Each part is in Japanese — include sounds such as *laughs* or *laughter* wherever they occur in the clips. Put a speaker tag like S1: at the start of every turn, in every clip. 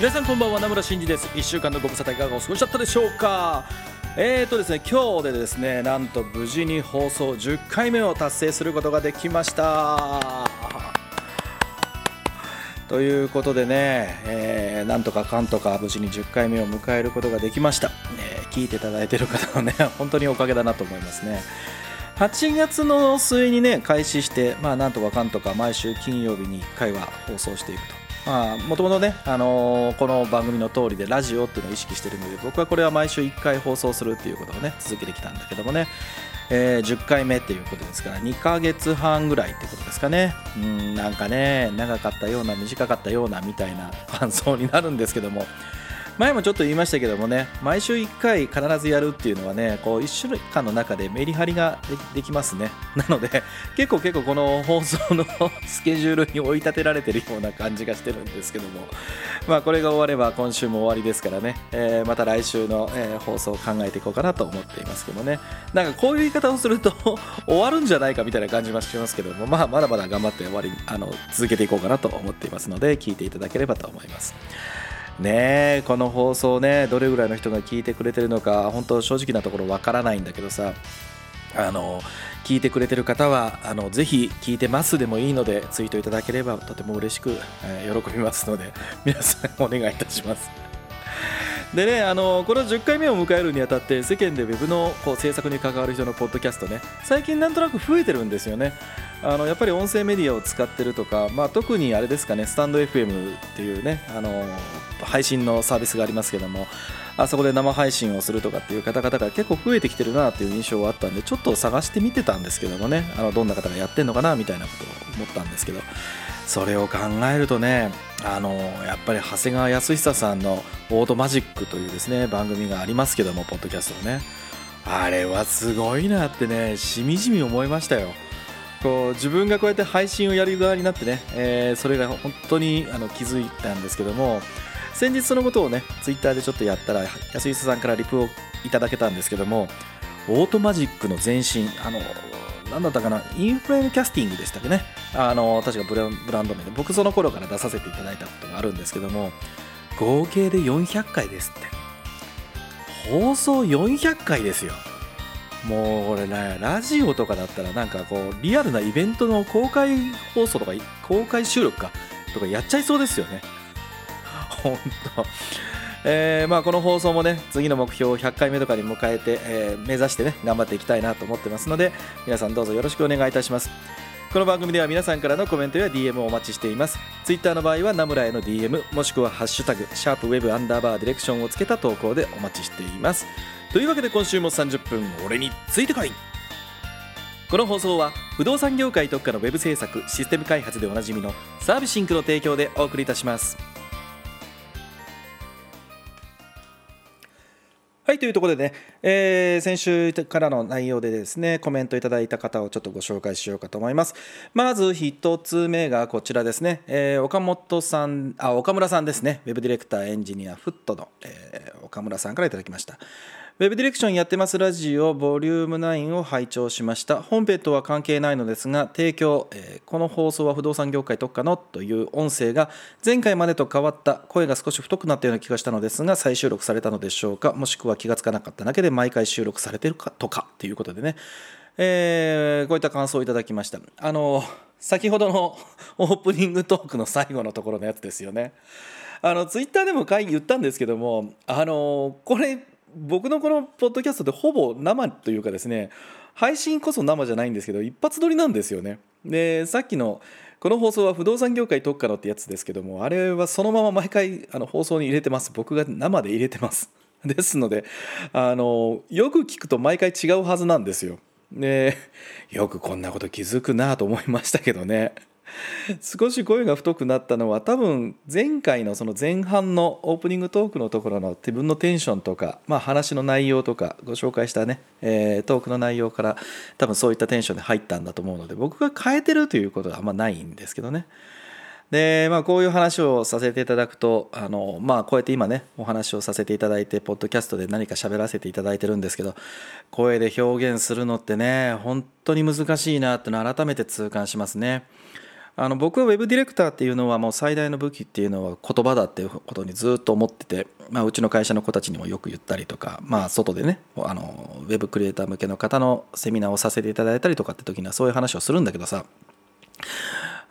S1: 皆さんこんばんは名村真司です。1週間のご無沙汰いかがお過ごしだったでしょうか。えーとですね今日でですねなんと無事に放送10回目を達成することができました。ということでね、えー、なんとかかんとか無事に10回目を迎えることができました、えー、聞いていただいている方はね *laughs* 本当におかげだなと思いますね。8月の末にね開始してまあなんとかかんとか毎週金曜日に1回は放送していくと。もともとね、あのー、この番組の通りでラジオっていうのを意識してるので僕はこれは毎週1回放送するっていうことをね続けてきたんだけどもね、えー、10回目っていうことですから2ヶ月半ぐらいってことですかね。うんなんかね長かったような短かったようなみたいな感想になるんですけども。前もちょっと言いましたけどもね毎週1回必ずやるっていうのはねこう1週間の中でメリハリができますね。なので結構結構この放送のスケジュールに追い立てられてるような感じがしてるんですけども。まあこれが終われば今週も終わりですからね、えー、また来週の、え、放送を考えていこうかなと思っていますけどね。なんかこういう言い方をすると終わるんじゃないかみたいな感じはしますけども。まあまだまだ頑張って終わりあの続けていこうかなと思っていますので聞いていただければと思います。ねこの放送ねどれぐらいの人が聞いてくれてるのか本当正直なところわからないんだけどさあの聞いてくれてる方はあのぜひ聞いてますでもいいのでツイートいただければとても嬉しく、えー、喜びますので皆さんお願いいたします。でねあのこの10回目を迎えるにあたって世間で Web のこう制作に関わる人のポッドキャストね最近なんとなく増えてるんですよね。あのやっぱり音声メディアを使ってるとか、まあ、特にあれですかねスタンド FM っていうねあの配信のサービスがありますけどもあそこで生配信をするとかっていう方々が結構増えてきてるなっていう印象はあったんでちょっと探してみてたんですけどもねあのどんな方がやってんのかなみたいなことを思ったんですけどそれを考えるとねあのやっぱり長谷川康久さんの「オートマジック」というですね番組がありますけどもポッドキャストのね。あれはすごいなってねしみじみ思いましたよ。こう自分がこうやって配信をやる側になってね、えー、それが本当にあの気づいたんですけども先日そのことをねツイッターでちょっとやったら安井さんからリプをいただけたんですけどもオートマジックの前身あの何だったかなインフレームキャスティングでしたっけね。あの確かブランド名で。僕その頃から出させていただいたことがあるんですけども合計で400回ですって。放送400回ですよ。もうこれねラジオとかだったらなんかこうリアルなイベントの公開放送とか公開収録かとかやっちゃいそうですよね。本当。えー、まあこの放送もね次の目標を100回目とかに迎えて、えー、目指してね頑張っていきたいなと思ってますので皆さんどうぞよろしくお願いいたします。この番組では皆さんからのコメントや DM をお待ちしています。Twitter の場合はナムラへの DM もしくはハッシュタグシャープウェブアンダーバーディレクションをつけた投稿でお待ちしています。というわけで今週も30分俺についてこい。この放送は不動産業界特化のウェブ制作システム開発でおなじみのサービシンクの提供でお送りいたします。はいというところでね、えー、先週からの内容でですねコメントいただいた方をちょっとご紹介しようかと思います。まず1つ目がこちらですね、えー、岡本さんあ岡村さんですね。ウェブディレクターエンジニアフットの、えー、岡村さんからいただきました。ウェブディレクションやってますラジオボリューム9を拝聴しました。本編とは関係ないのですが、提供、えー、この放送は不動産業界特化のという音声が前回までと変わった声が少し太くなったような気がしたのですが、再収録されたのでしょうか、もしくは気がつかなかっただけで毎回収録されてるかとかということでね、えー、こういった感想をいただきました。あの、先ほどの *laughs* オープニングトークの最後のところのやつですよね。あのツイッターでも会議言ったんですけども、あのこれ僕のこのポッドキャストでほぼ生というかですね配信こそ生じゃないんですけど一発撮りなんですよねでさっきのこの放送は不動産業界特化のってやつですけどもあれはそのまま毎回あの放送に入れてます僕が生で入れてます *laughs* ですのであのよく聞くと毎回違うはずなんですよ。でよくこんなこと気づくなと思いましたけどね。*laughs* 少し声が太くなったのは多分前回のその前半のオープニングトークのところの自分のテンションとか、まあ、話の内容とかご紹介したね、えー、トークの内容から多分そういったテンションで入ったんだと思うので僕が変えてるということはあんまないんですけどね。でまあ、こういう話をさせていただくとあの、まあ、こうやって今ねお話をさせていただいてポッドキャストで何か喋らせていただいてるんですけど声で表現するのってね本当に難しいなっての改めて痛感しますね。あの僕はウェブディレクターっていうのはもう最大の武器っていうのは言葉だっていうことにずっと思ってて、まあ、うちの会社の子たちにもよく言ったりとか、まあ、外でねあのウェブクリエイター向けの方のセミナーをさせていただいたりとかって時にはそういう話をするんだけどさ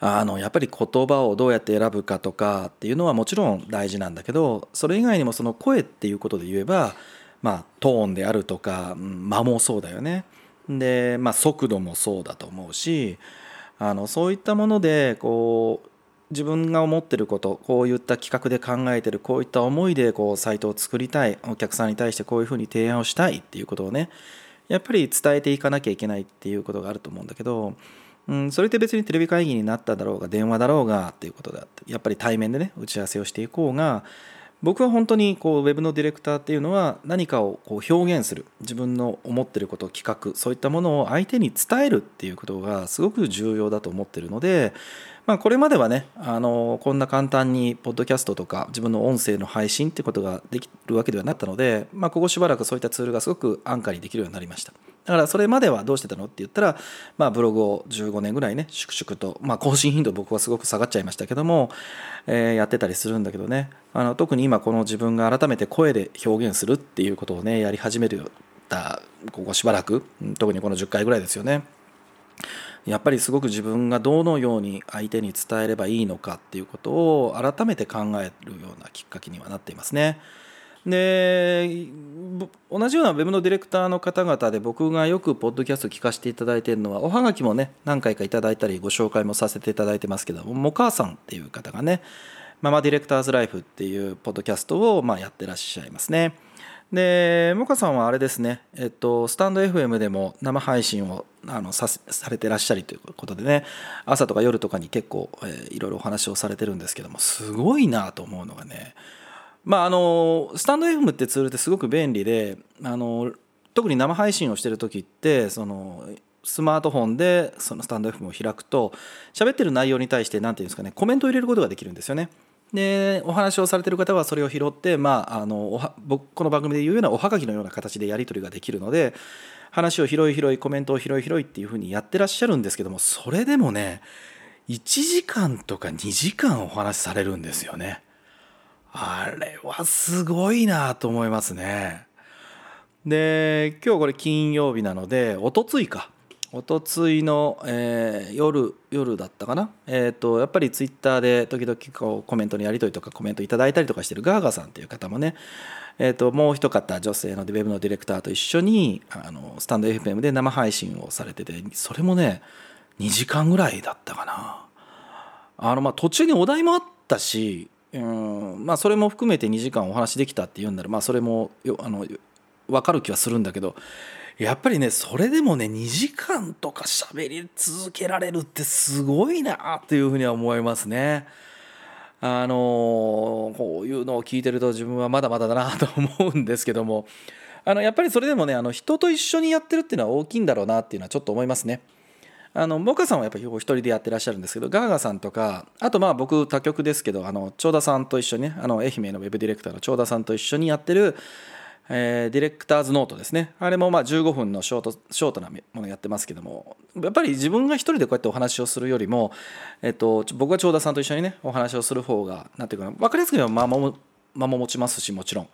S1: あのやっぱり言葉をどうやって選ぶかとかっていうのはもちろん大事なんだけどそれ以外にもその声っていうことで言えば、まあ、トーンであるとか間もそうだよね。で、まあ、速度もそうだと思うしあのそういったものでこう自分が思ってることこういった企画で考えてるこういった思いでこうサイトを作りたいお客さんに対してこういうふうに提案をしたいっていうことをねやっぱり伝えていかなきゃいけないっていうことがあると思うんだけどうん、それって別にテレビ会議になっただろうが電話だろうがっていうことであってやっぱり対面でね打ち合わせをしていこうが僕は本当にこうウェブのディレクターっていうのは何かをこう表現する自分の思ってること企画そういったものを相手に伝えるっていうことがすごく重要だと思ってるのでまあ、これまではねあのこんな簡単にポッドキャストとか自分の音声の配信ってことができるわけではなかったので、まあ、ここしばらくそういったツールがすごく安価にできるようになりました。だからそれまではどうしてたのって言ったら、まあ、ブログを15年ぐらいね粛々と、まあ、更新頻度僕はすごく下がっちゃいましたけども、えー、やってたりするんだけどね。あの特に今この自分が改めて声で表現するっていうことをねやり始めるたここしばらく。特にこの10回ぐらいですよね。やっぱりすごく自分がどのように相手に伝えればいいのかっていうことを改めて考えるようなきっかけにはなっていますね。で同じようなウェブのディレクターの方々で僕がよくポッドキャスト聞かせていただいているのはおはがきもね何回かいただいたりご紹介もさせていただいてますけどももかさんっていう方がねママディレクターズライフっていうポッドキャストをまやってらっしゃいますね。でモカさんはあれですね、えっと、スタンド FM でも生配信をあのさされてらっしゃりということでね。朝とか夜とかに結構、えー、いろいろお話をされてるんですけどもすごいなと思うのがね。まああのスタンド FM ってツールってすごく便利であの特に生配信をしてる時ってそのスマートフォンでそのスタンド FM を開くと喋ってる内容に対して何て言うんですかねコメントを入れることができるんですよね。でお話をされてる方はそれを拾って、まあ、あの僕この番組で言うようなおはがきのような形でやり取りができるので話を拾い拾いコメントを拾い拾いっていうふうにやってらっしゃるんですけどもそれでもね1時間とか2時間お話しされるんですよね。あれはすごいなと思いますね。で今日これ金曜日なのでおとついかおとついの、えー、夜夜だったかな、えーと、やっぱりツイッターで時々こうコメントのやり取りとかコメントいただいたりとかしてるガーガさんっていう方もね、えーと、もう一方女性のウェブのディレクターと一緒にあのスタンド FM で生配信をされててそれもね2時間ぐらいだったかな。あのまあ途中にお題もあったしうんまあそれも含めて2時間お話できたっていうんならまあそれもあの分かる気はするんだけどやっぱりねそれでもね2時間とか喋り続けられるってすごいなっていうふうには思いますね。あのこういうのを聞いてると自分はまだまだだなと思うんですけどもあのやっぱりそれでもねあの人と一緒にやってるっていうのは大きいんだろうなっていうのはちょっと思いますね。あのモカさんはやっぱりお一人でやってらっしゃるんですけどガーガさんとかあとまあ僕他局ですけどあの長田さんと一緒にねあの愛媛のウェブディレクターの長田さんと一緒にやってるえー、ディレクターズノートですね。あれもまあ15分のショートショートなものやってますけどもやっぱり自分が一人でこうやってお話をするよりも、えっと、僕は長田さんと一緒にねお話をする方がなんていうかな分かりやすく言えば間も間も持ちますしもちろん。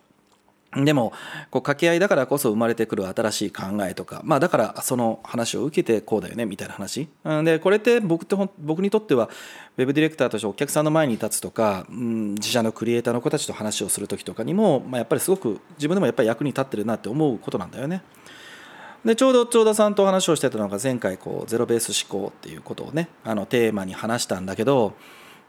S1: でもこう掛け合いだからこそ生まれてくる新しい考えとか、まあ、だからその話を受けてこうだよねみたいな話でこれって僕って僕にとってはウェブディレクターとしてお客さんの前に立つとか、うん、自社のクリエイターの子たちと話をする時とかにも、まあ、やっぱりすごく自分でもやっぱり役に立ってるなって思うことなんだよね。でちょうど長田さんと話をしてたのが前回こうゼロベース思考っていうことをねあのテーマに話したんだけど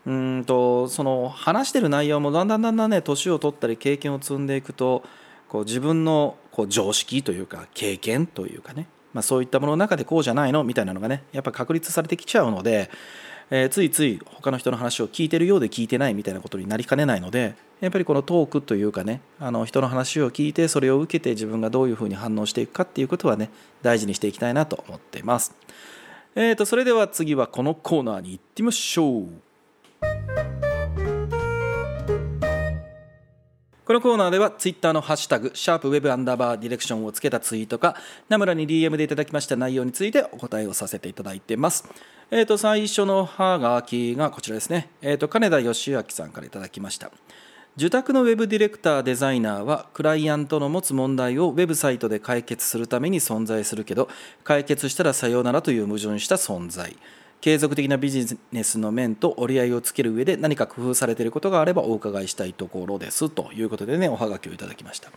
S1: うんとその話してる内容もだんだんだんだんね年を取ったり経験を積んでいくとこう自分のこう常識というか経験というかね、まあ、そういったものの中でこうじゃないのみたいなのがねやっぱ確立されてきちゃうので、えー、ついつい他の人の話を聞いてるようで聞いてないみたいなことになりかねないのでやっぱりこのトークというかねあの人の話を聞いてそれを受けて自分がどういうふうに反応していくかっていうことはね大事にしていきたいなと思っています。えーと、それでは次はこのコーナーに行ってみましょう。このコーナーではツイッターのハッシュタグ、シャープウェブアンダーバーディレクションをつけたツイートか、名村に DM でいただきました内容についてお答えをさせていただいてます。えっ、ー、と、最初のハーガーキがこちらですね。えっ、ー、と、金田義明さんからいただきました。受託のウェブディレクターデザイナーはクライアントの持つ問題をウェブサイトで解決するために存在するけど解決したらさようならという矛盾した存在継続的なビジネスの面と折り合いをつける上で何か工夫されていることがあればお伺いしたいところですということでねおはがきをいただきました。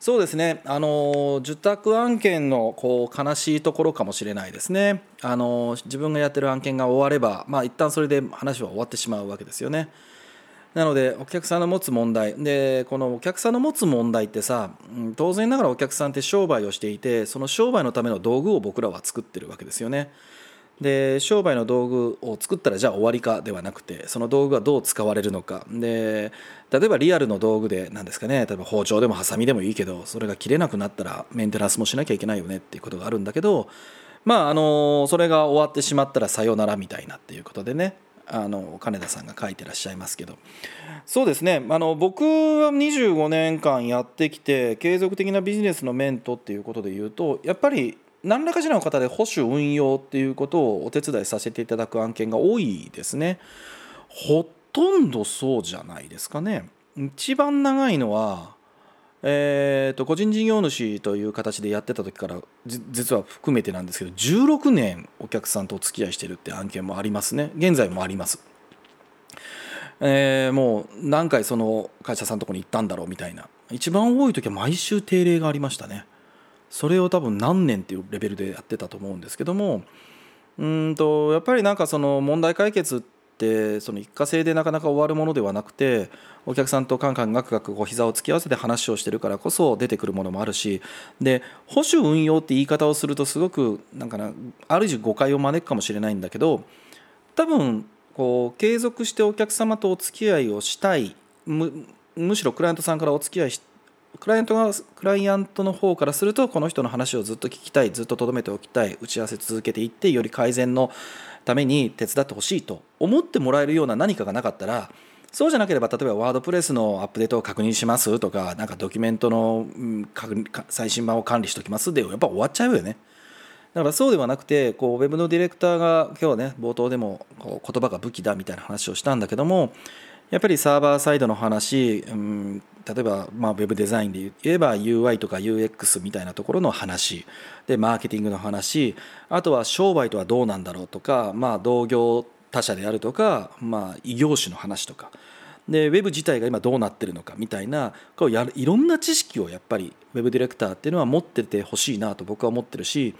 S1: そうですね。あの受託案件のこう悲しいところかもしれないですね。あの自分がやってる案件が終わればまあ一旦それで話は終わってしまうわけですよね。なのでお客さんの持つ問題。でこのお客さんの持つ問題ってさ当然ながらお客さんって商売をしていてその商売のための道具を僕らは作ってるわけですよね。で商売の道具を作ったらじゃあ終わりかではなくてその道具がどう使われるのか。で例えばリアルの道具で何ですかね。例えば包丁でもハサミでもいいけどそれが切れなくなったらメンテナンスもしなきゃいけないよねっていうことがあるんだけどまああのそれが終わってしまったらさよならみたいなっていうことでね。あの金田さんが書いてらっしゃいますけど。そうですね。あの僕は25年間やってきて継続的なビジネスのメントっていうことで言うとやっぱり何らかしらの方で保守運用っていうことをお手伝いさせていただく案件が多いですね。ほとんどそうじゃないですかね。一番長いのはえーと、個人事業主という形でやってた時から実は含めてなんですけど16年お客さんとお付き合いしてるって案件もありますね。現在もあります、えー、もう何回その会社さんのとこに行ったんだろうみたいな。一番多い時は毎週定例がありましたね。それを多分何年っていうレベルでやってたと思うんですけどもうんとやっぱりなんかその問題解決ってその一過性でなかなか終わるものではなくてお客さんとカンカンガクガクこう膝を突き合わせて話をしてるからこそ出てくるものもあるしで保守運用って言い方をするとすごくなんかなある種誤解を招くかもしれないんだけど多分こう継続してお客様とお付き合いをしたいむむしろクライアントさんからお付き合いしクライアントがクライアントの方からするとこの人の話をずっと聞きたいずっと留めておきたい打ち合わせ続けていってより改善のために手伝ってほしいと思ってもらえるような何かがなかったらそうじゃなければ例えばワードプレスのアップデートを確認しますとかなんかドキュメントの最新版を管理しておきますでやっぱ終わっちゃうよね。だからそうではなくてこうウェブのディレクターが今日ね冒頭でもこう言葉が武器だみたいな話をしたんだけどもやっぱりサーバーサイドの話、うん、例えば、まあ、ウェブデザインで言えば UI とか UX みたいなところの話でマーケティングの話あとは商売とはどうなんだろうとか、まあ、同業他社であるとか、まあ、異業種の話とか。でウェブ自体が今どうなってるのかみたいなこうやいろんな知識をやっぱりウェブディレクターっていうのは持っててほしいなと僕は思ってるし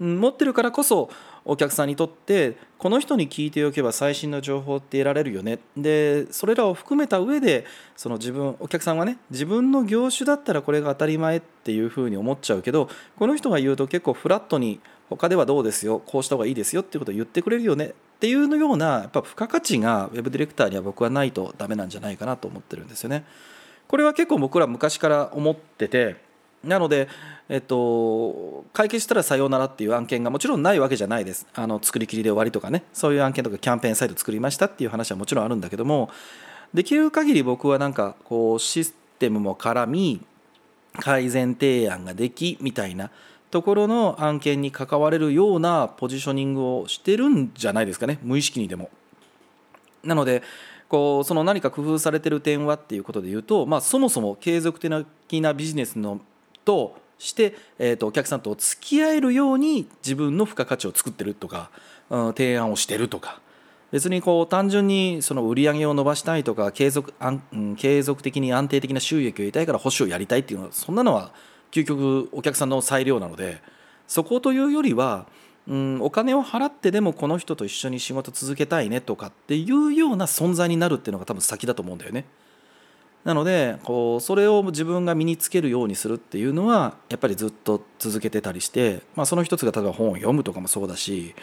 S1: 持ってるからこそお客さんにとってこの人に聞いておけば最新の情報って得られるよねでそれらを含めた上でその自分お客さんはね自分の業種だったらこれが当たり前っていうふうに思っちゃうけどこの人が言うと結構フラットに他ではどうですよこうした方がいいですよっていうことを言ってくれるよねっていうのようなやっぱ付加価値がウェブディレクターには僕はないとダメなんじゃないかなと思ってるんですよね。これは結構僕ら昔から思っててなので、えっと、解決したらさようならっていう案件がもちろんないわけじゃないです。あの作りきりで終わりとかね。そういう案件とかキャンペーンサイト作りましたっていう話はもちろんあるんだけども。できる限り僕はなんかこうシステムも絡み改善提案ができみたいなところの案件に関われるようなポジショニングをしてるんじゃないですかね。無意識にでも。なのでこうその何か工夫されてる点はっていうことで言うと、まあ、そもそも継続的なビジネスのとして、えーと、お客さんと付き合えるように自分の付加価値を作ってるとか、うん、提案をしてるとか別にこう単純にその売り上げを伸ばしたいとか継続あん継続的に安定的な収益を得たいから保守をやりたいっていうのはそんなのは究極お客さんの裁量なのでそこというよりは、うん、お金を払ってでもこの人と一緒に仕事続けたいねとかっていうような存在になるっていうのが多分先だと思うんだよね。なのでこうそれを自分が身につけるようにするっていうのはやっぱりずっと続けてたりして、まあ、その一つが例えば本を読むとかもそうだし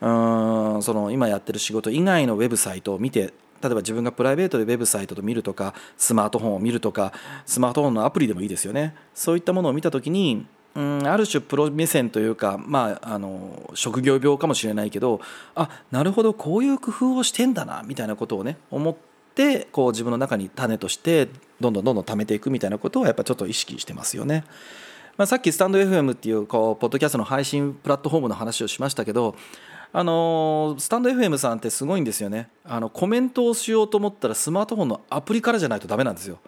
S1: うんその今やってる仕事以外のウェブサイトを見て例えば自分がプライベートでウェブサイトと見るとかスマートフォンを見るとかスマートフォンのアプリでもいいですよね。そういったものを見た時にうんある種プロ目線というか、まあ、あの職業病かもしれないけどあなるほどこういう工夫をしてんだなみたいなことをね思ってこう自分の中に種としてどんどんどんどん貯めていくみたいなことをやっぱちょっと意識してますよね。まあ、さっきスタンド FM っていうこうポッドキャストの配信プラットフォームの話をしましたけどあのスタンド FM さんってすごいんですよね。あのコメントをしようと思ったらスマートフォンのアプリからじゃないとダメなんですよ。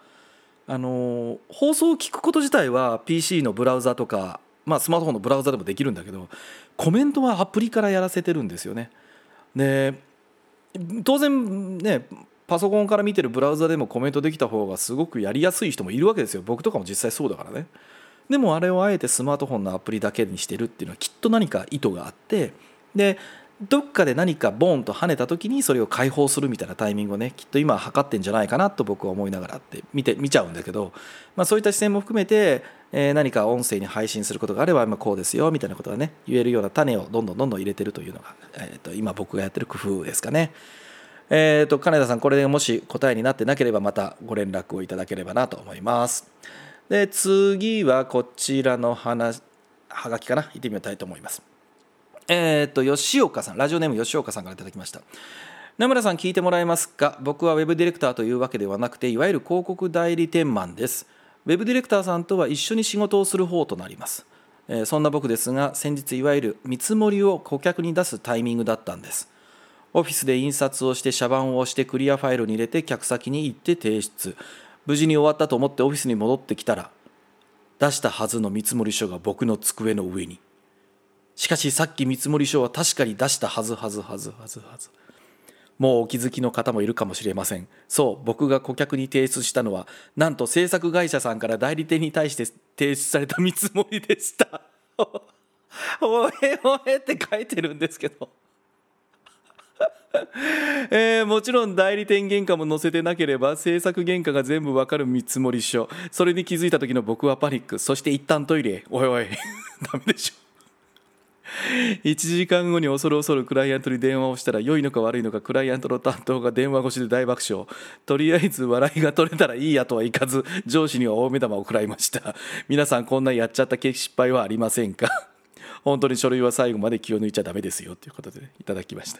S1: あの放送を聞くこと自体は PC のブラウザとか、まあ、スマートフォンのブラウザでもできるんだけどコメントはアプリからやらせてるんですよね。で当然ねパソコンから見てるブラウザでもコメントできた方がすごくやりやすい人もいるわけですよ。僕とかも実際そうだからね。でもあれをあえてスマートフォンのアプリだけにしてるっていうのはきっと何か意図があって。でどっかで何かボーンと跳ねた時にそれを解放するみたいなタイミングをねきっと今測ってんじゃないかなと僕は思いながらって見て見ちゃうんだけど、まあ、そういった視線も含めて、えー、何か音声に配信することがあれば今こうですよみたいなことがね言えるような種をどんどんどんどん入れてるというのが、えー、と今僕がやってる工夫ですかね。えーと、金田さんこれでもし答えになってなければまたご連絡をいただければなと思います。で次はこちらの話はがきかな。行ってみたいと思います。えー、と吉岡さんラジオネーム吉岡さんからいただきました。名村さん聞いてもらえますか？僕はウェブディレクターというわけではなくていわゆる広告代理店マンです。ウェブディレクターさんとは一緒に仕事をする方となります、そんな僕ですが先日いわゆる見積もりを顧客に出すタイミングだったんです。オフィスで印刷をして社番を押してクリアファイルに入れて客先に行って提出無事に終わったと思ってオフィスに戻ってきたら出したはずの見積書が僕の机の上にしかしさっき見積書は確かに出したはずはずはずはずはず。もうお気づきの方もいるかもしれません。そう、僕が顧客に提出したのは、なんと制作会社さんから代理店に対して提出された見積もりでした。*laughs* おえおえって書いてるんですけど。*laughs* えー、もちろん代理店原価も載せてなければ制作原価が全部わかる見積書。それに気づいた時の僕はパニック。そして一旦トイレおいおい。*laughs* ダメでしょ。1時間後に恐る恐るクライアントに電話をしたら良いのか悪いのかクライアントの担当が電話越しで大爆笑。とりあえず笑いが取れたらいいやとはいかず上司には大目玉を食らいました。皆さんこんなやっちゃった失敗はありませんか？本当に書類は最後まで気を抜いちゃダメですよ。ということで、ね、いただきました。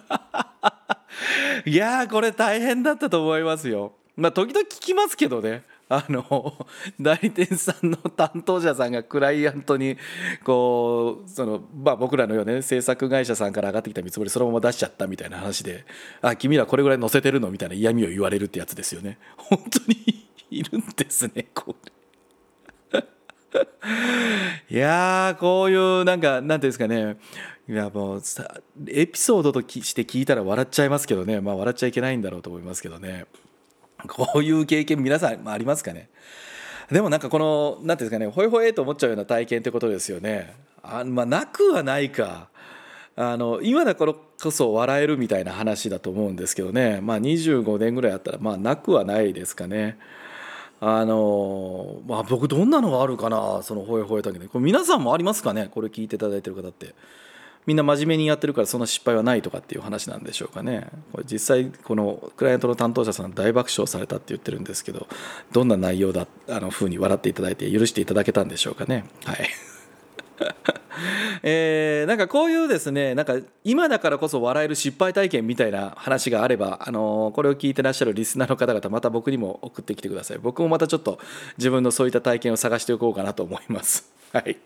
S1: *laughs* いやーこれ大変だったと思いますよ。まあ時々聞きますけどね。あの *laughs* 代理店さんの担当者さんがクライアントにこうその、まあ、僕らのような、ね、制作会社さんから上がってきた見積もりそのまま出しちゃったみたいな話で「あ君らこれぐらい載せてるの?」みたいな嫌味を言われるってやつですよね。本当に *laughs* いるんですねこれ。*laughs* いやーこういうなんかなんていうんですかね。いやもうエピソードとして聞いたら笑っちゃいますけどね。まあ笑っちゃいけないんだろうと思いますけどね。こういう経験皆さんありますかね？でもなんかこの何ていうんですかね。ほいほいと思っちゃうような体験ってことですよね。あまあなくはないか。あの今だからこそ笑えるみたいな話だと思うんですけどね。まあ25年ぐらいあったらまあなくはないですかね。あのまあ僕どんなのがあるかなそのほえほえたけどこれ皆さんもありますかね？これ聞いていただいてる方って。みんな真面目にやってるからそんな失敗はないとかっていう話なんでしょうかね。これ実際このクライアントの担当者さん大爆笑されたって言ってるんですけどどんな内容だあの風に笑っていただいて許していただけたんでしょうかね。はい。*laughs* えー、なんかこういうですねなんか今だからこそ笑える失敗体験みたいな話があれば、あのー、これを聞いてらっしゃるリスナーの方々また僕にも送ってきてください僕もまたちょっと自分のそういった体験を探しておこうかなと思います *laughs* はい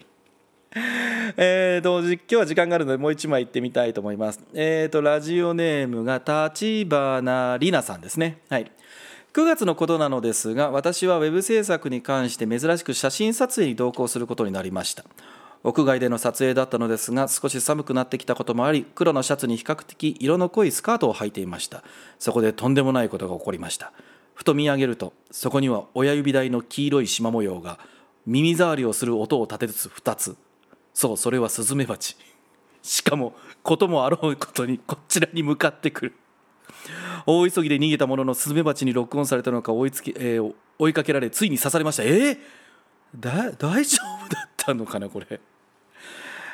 S1: *laughs* えーと、今日は時間があるのでもう一枚行ってみたいと思います。えーと、ラジオネームが立花里奈さんですね。はい。9月のことなのですが、私はウェブ制作に関して珍しく写真撮影に同行することになりました。屋外での撮影だったのですが、少し寒くなってきたこともあり、黒のシャツに比較的色の濃いスカートを履いていました。そこでとんでもないことが起こりました。ふと見上げると、そこには親指台の黄色い縞模様が、耳障りをする音を立てつつ2つ。そうそれはスズメバチ。しかもこともあろうことにこちらに向かってくる。大急ぎで逃げたもののスズメバチにロックオンされたのか追いつき、えー追いかけられついに刺されました。えー、だ大丈夫だったのかなこれ。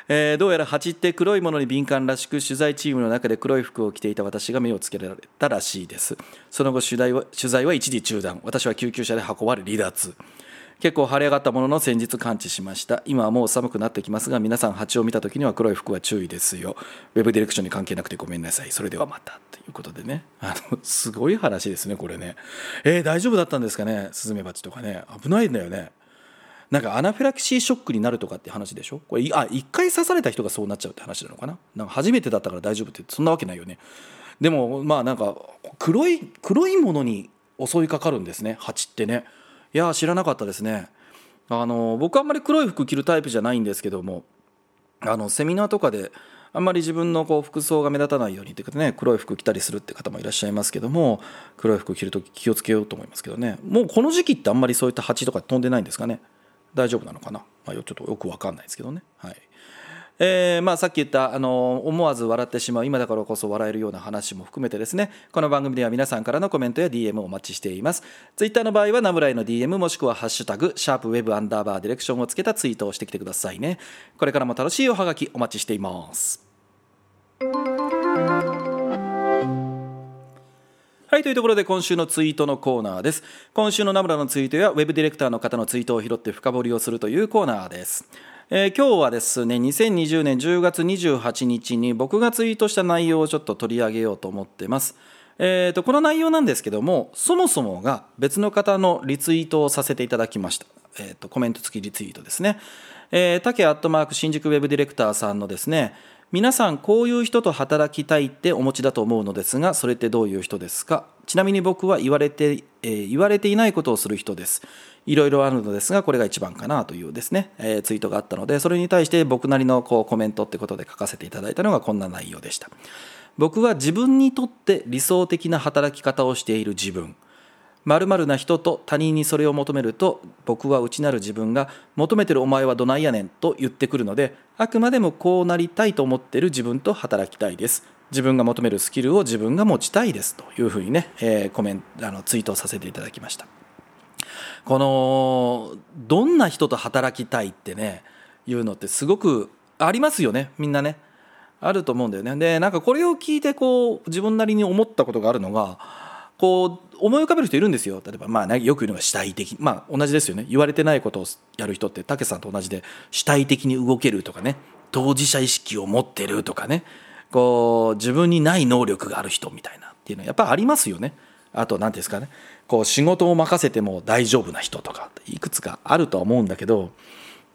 S1: えーどうやら蜂って黒いものに敏感らしく取材チームの中で黒い服を着ていた私が目をつけられたらしいです。その後取材は取材は一時中断。私は救急車で運ばれ離脱。結構晴れ上がったものの先日完治しました。今はもう寒くなってきますが皆さん蜂を見た時には黒い服は注意ですよ。ウェブディレクションに関係なくてごめんなさい。それではまたということでね。あのすごい話ですねこれね。えー大丈夫だったんですかね？スズメバチとかね。危ないんだよね。なんかアナフィラキシーショックになるとかって話でしょ？これあ一回刺された人がそうなっちゃうって話なのかな？なんか初めてだったから大丈夫ってそんなわけないよね。でもまあなんか黒い黒いものに襲いかかるんですね。蜂ってね。いや知らなかったですね。あの僕あんまり黒い服着るタイプじゃないんですけどもあのセミナーとかであんまり自分のこう服装が目立たないようにというかね黒い服着たりするって方もいらっしゃいますけども黒い服着るとき気をつけようと思いますけどね。もうこの時期ってあんまりそういった蜂とか飛んでないんですかね？大丈夫なのかな、まあ、ちょっとよくわかんないですけどね。はい。えーまあ、さっき言ったあの思わず笑ってしまう今だからこそ笑えるような話も含めてですね。この番組では皆さんからのコメントや DM をお待ちしています。ツイッターの場合はナムライの DM もしくは「ハッシュタグシャープウェブアンダーバーディレクション」をつけたツイートをしてきてくださいね。これからも楽しいおはがきお待ちしています。はいというところで今週のツイートのコーナーです。今週のナムラのツイートやウェブディレクターの方のツイートを拾って深掘りをするというコーナーです。えー今日はですね2020年10月28日に僕がツイートした内容をちょっと取り上げようと思ってます。えー、とこの内容なんですけどもそもそもが別の方のリツイートをさせていただきました、えー、とコメント付きリツイートですね、えー、竹アットマーク新宿ウェブディレクターさんのですね皆さんこういう人と働きたいってお持ちだと思うのですがそれってどういう人ですか？ちなみに僕は言われて、えー言われていないことをする人です。いろいろあるのですがこれが一番かなというですね、えーツイートがあったのでそれに対して僕なりのこうコメントってことで書かせていただいたのがこんな内容でした。僕は自分にとって理想的な働き方をしている自分。〇〇な人と他人にそれを求めると僕は内なる自分が求めてるお前はどないやねんと言ってくるのであくまでもこうなりたいと思ってる自分と働きたいです。自分が求めるスキルを自分が持ちたいですというふうにね、えーコメントあのツイートさせていただきました。このどんな人と働きたいってねいうのってすごくありますよねみんなね。あると思うんだよね。でなんかこれを聞いてこう自分なりに思ったことがあるのがこう思い浮かべる人いるんですよ。例えばまあよく言うのが主体的まあ同じですよね。言われてないことをやる人ってたけさんと同じで主体的に動けるとかね。当事者意識を持ってるとかね。こう自分にない能力がある人みたいなっていうのはやっぱありますよね。あと何ですかね。こう仕事を任せても大丈夫な人とかいくつかあるとは思うんだけど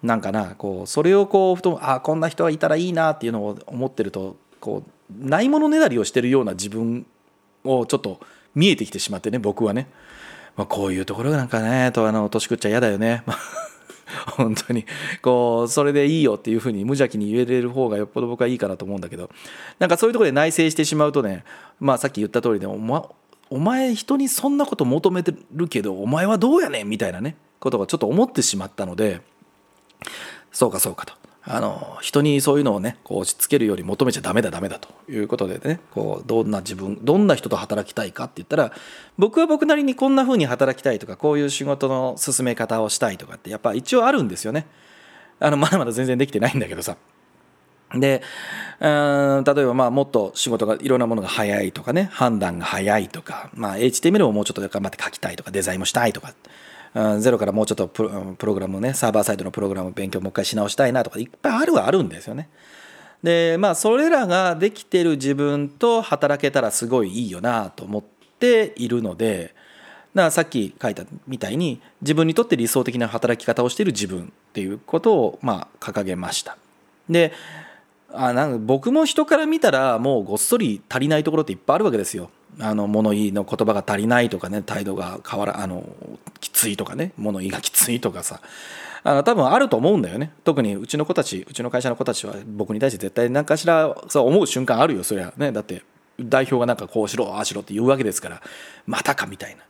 S1: なんかなこうそれをこうふとあこんな人がいたらいいなっていうのを思ってるとこうないものねだりをしてるような自分をちょっと見えてきてしまってね僕はね、まあ、こういうところなんかねとあの年食っちゃ嫌だよね。*laughs* 本当に。こうそれでいいよっていうふうに無邪気に言えれる方がよっぽど僕はいいかなと思うんだけど。なんかそういうところで内省してしまうとねまあさっき言った通りでお,、ま、お前人にそんなこと求めてるけどお前はどうやねんみたいなねことがちょっと思ってしまったので。そうかそうかと。あの人にそういうのをねこう押し付けるより求めちゃダメだダメだということでねこうどんな自分どんな人と働きたいかって言ったら僕は僕なりにこんな風に働きたいとかこういう仕事の進め方をしたいとかってやっぱ一応あるんですよね。あのまだまだ全然できてないんだけどさ。でうん例えばまあもっと仕事がいろんなものが早いとかね判断が早いとか、まあ、HTML をもうちょっと頑張って書きたいとかデザインもしたいとかゼロからもうちょっとプログラムねサーバーサイドのプログラム勉強もう一回し直したいなとかいっぱいあるはあるんですよね。でまあそれらができてる自分と働けたらすごいいいよなと思っているのでださっき書いたみたいに自分にとって理想的な働き方をしている自分っていうことをまあ掲げました。であなんか僕も人から見たらもうごっそり足りないところっていっぱいあるわけですよ。あの物言いの言葉が足りないとかね態度が変わらあのきついとかね物言いがきついとかさ。あの多分あると思うんだよね。特にうちの子たちうちの会社の子たちは僕に対して絶対何かしらそう思う瞬間あるよそりゃ。ねだって代表がなんかこうしろああしろって言うわけですから。またかみたいな。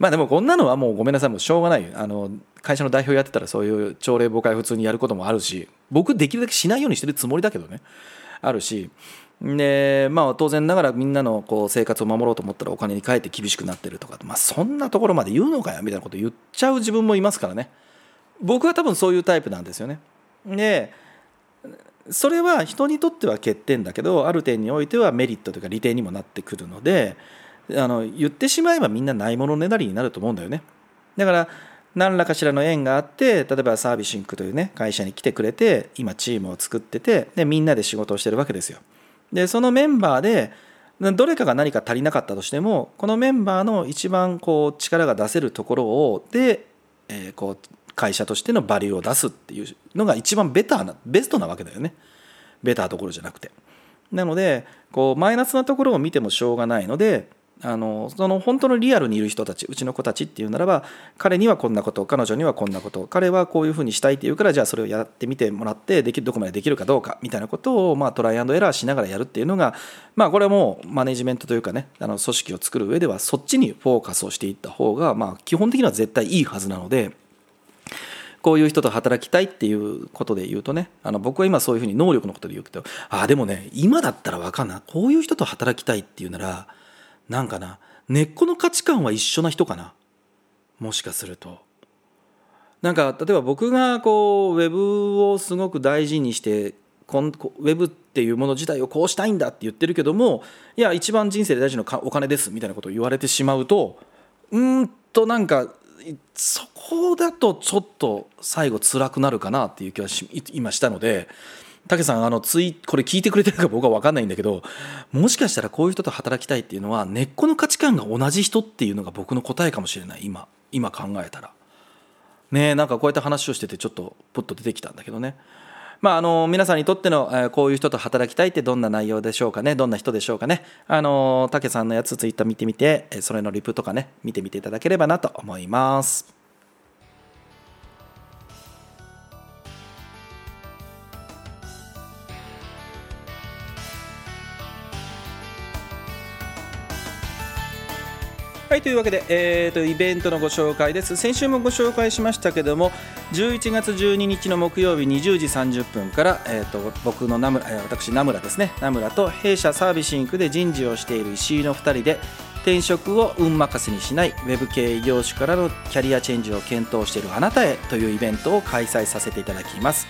S1: まあでもこんなのはもうごめんなさい。もうしょうがない。あの会社の代表やってたらそういう朝礼誤解普通にやることもあるし僕できるだけしないようにしてるつもりだけどね。あるしでまあ当然ながらみんなのこう生活を守ろうと思ったらお金に変えて厳しくなってるとか、まあ、そんなところまで言うのかよみたいなこと言っちゃう自分もいますからね。僕は多分そういうタイプなんですよね。でそれは人にとっては欠点だけどある点においてはメリットというか利点にもなってくるのであの言ってしまえばみんなないものねだりになると思うんだよね。だから何らかしらの縁があって例えばサービシンクというね会社に来てくれて今チームを作っててでみんなで仕事をしてるわけですよ。でそのメンバーでどれかが何か足りなかったとしてもこのメンバーの一番こう力が出せるところをで、えー、こう会社としてのバリューを出すっていうのが一番ベターなベストなわけだよね。ベターところじゃなくて。なのでこうマイナスなところを見てもしょうがないのであのその本当のリアルにいる人たちうちの子たちっていうならば彼にはこんなこと彼女にはこんなこと彼はこういうふうにしたいっていうからじゃあそれをやってみてもらってできるどこまでできるかどうかみたいなことを、まあ、トライアンドエラーしながらやるっていうのが、まあ、これはもうマネジメントというかねあの組織を作る上ではそっちにフォーカスをしていった方が、まあ、基本的には絶対いいはずなので。こういう人と働きたいっていうことで言うとねあの僕は今そういうふうに能力のことで言うけどああでもね今だったら分かんないこういう人と働きたいっていうならなんかな根っこの価値観は一緒な人かな？もしかすると。なんか例えば僕がこうウェブをすごく大事にしてこんウェブっていうもの自体をこうしたいんだって言ってるけどもいや一番人生で大事なお金ですみたいなことを言われてしまうとうんとなんかそこだとちょっと最後辛くなるかなっていう気は今したので武さんあのツイこれ聞いてくれてるか僕は分かんないんだけどもしかしたらこういう人と働きたいっていうのは根っこの価値観が同じ人っていうのが僕の答えかもしれない。今今考えたら。ねなんかこうやって話をしててちょっとポッと出てきたんだけどね。まあ、あの皆さんにとっての、えー、こういう人と働きたいってどんな内容でしょうかね。どんな人でしょうかね。あの武さんのやつツイッター見てみてそれのリプとかね見てみていただければなと思います。はいというわけで、えーと、イベントのご紹介です。先週もご紹介しましたけども11月12日の木曜日20時30分から、えーと、僕の名村、え、私名村ですね。名村と弊社サービスインクで人事をしている石井の2人で転職を運任せにしないウェブ系異業種からのキャリアチェンジを検討しているあなたへというイベントを開催させていただきます。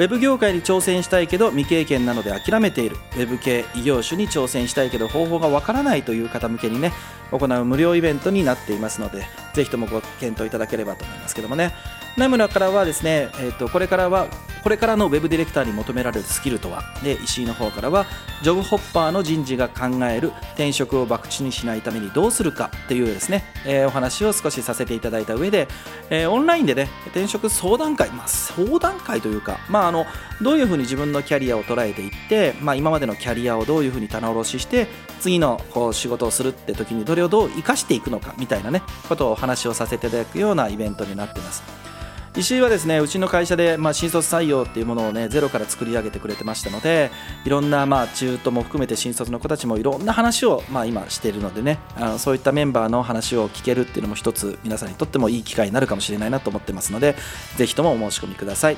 S1: ウェブ業界に挑戦したいけど未経験なので諦めている。ウェブ系異業種に挑戦したいけど方法がわからないという方向けにね行う無料イベントになっていますのでぜひともご検討いただければと思いますけどもね。名村からはですね、えー、とこれからはこれからのウェブディレクターに求められるスキルとは？で石井の方からはジョブホッパーの人事が考える転職を博打にしないためにどうするか？というですね、えー、お話を少しさせていただいた上で、えー、オンラインでね転職相談会、まあ、相談会というか、まあ、あのどういうふうに自分のキャリアを捉えていって、まあ、今までのキャリアをどういうふうに棚卸しして次のこう仕事をするって時にどれをどう生かしていくのかみたいなねことをお話をさせていただくようなイベントになっています。石井はですねうちの会社で、まあ、新卒採用っていうものをねゼロから作り上げてくれてましたのでいろんな、まあ、中途も含めて新卒の子たちもいろんな話を、まあ、今しているのでねあのそういったメンバーの話を聞けるっていうのも一つ皆さんにとってもいい機会になるかもしれないなと思ってますのでぜひともお申し込みください。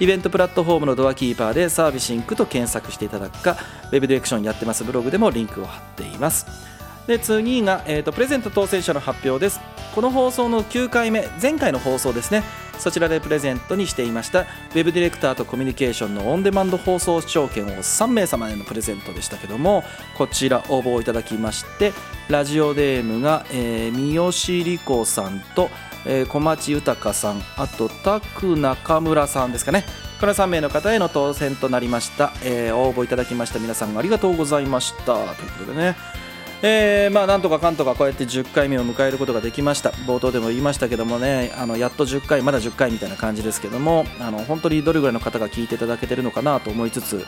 S1: イベントプラットフォームのドアキーパーでサービシンクと検索していただくかウェブディレクションやってますブログでもリンクを貼っています。で次が、えーと、プレゼント当選者の発表です。この放送の9回目前回の放送ですね。そちらでプレゼントにしていましたウェブディレクターとコミュニケーションのオンデマンド放送視聴券を3名様へのプレゼントでしたけどもこちら応募をいただきましてラジオネームが、えー、三好理子さんと、えー、小町豊さんあとタク中村さんですかね。この3名の方への当選となりました、えー、応募いただきました皆さんありがとうございました。ということでね。えー、まあなんとかかんとかこうやって10回目を迎えることができました。冒頭でも言いましたけどもねあのやっと10回まだ10回みたいな感じですけどもあの本当にどれぐらいの方が聞いていただけてるのかなと思いつつ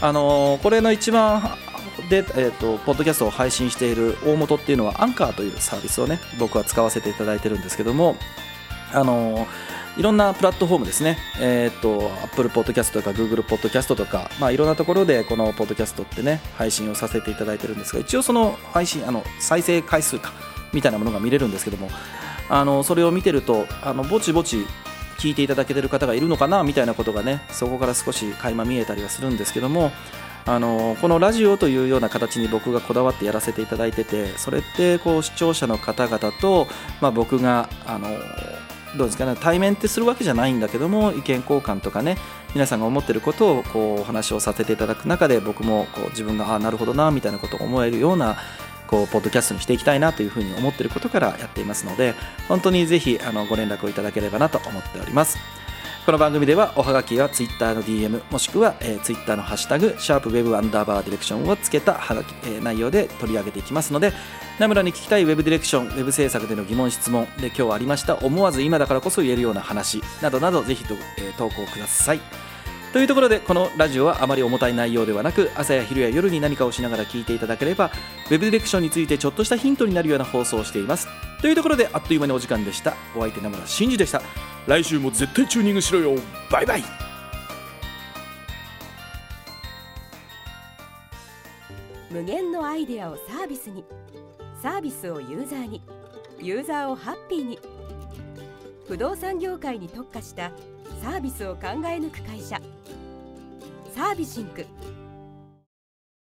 S1: あのこれの一番で、えーと、ポッドキャストを配信している大元っていうのはアンカーというサービスをね僕は使わせていただいてるんですけどもあのいろんなプラットフォームですね、えっ、と、Apple Podcast とか Google Podcast とか、まあ、いろんなところでこのポッドキャストってね、配信をさせていただいてるんですが、一応その配信、あの、再生回数か、みたいなものが見れるんですけども、あの、それを見てると、あの、ぼちぼち聞いていただけてる方がいるのかな、みたいなことがね、そこから少し垣間見えたりはするんですけども、あのこのラジオというような形に僕がこだわってやらせていただいててそれってこう視聴者の方々と、まあ、僕があのどうですかね対面ってするわけじゃないんだけども意見交換とかね皆さんが思ってることをこうお話をさせていただく中で僕もこう自分がああなるほどなみたいなことを思えるようなこうポッドキャストにしていきたいなというふうに思っていることからやっていますので本当にぜひあのご連絡をいただければなと思っております。この番組ではおはがきは Twitter の DM もしくは、えー、Twitter のハッシュタグシャープウェブアンダーバーディレクションをつけたはがき、えー、内容で取り上げていきますので名村に聞きたいウェブディレクションウェブ制作での疑問質問で今日ありました思わず今だからこそ言えるような話などなどぜひと、えー、投稿ください。というところでこのラジオはあまり重たい内容ではなく朝や昼や夜に何かをしながら聞いていただければウェブディレクションについてちょっとしたヒントになるような放送をしています。というところであっという間にお時間でした。お相手名村真司でした。来週も絶対チューニングしろよ。バイバイ。
S2: 無限のアイデアをサービスにサービスをユーザーに。ユーザーをハッピーに。不動産業界に特化したサービスを考え抜く会社。サービシンク。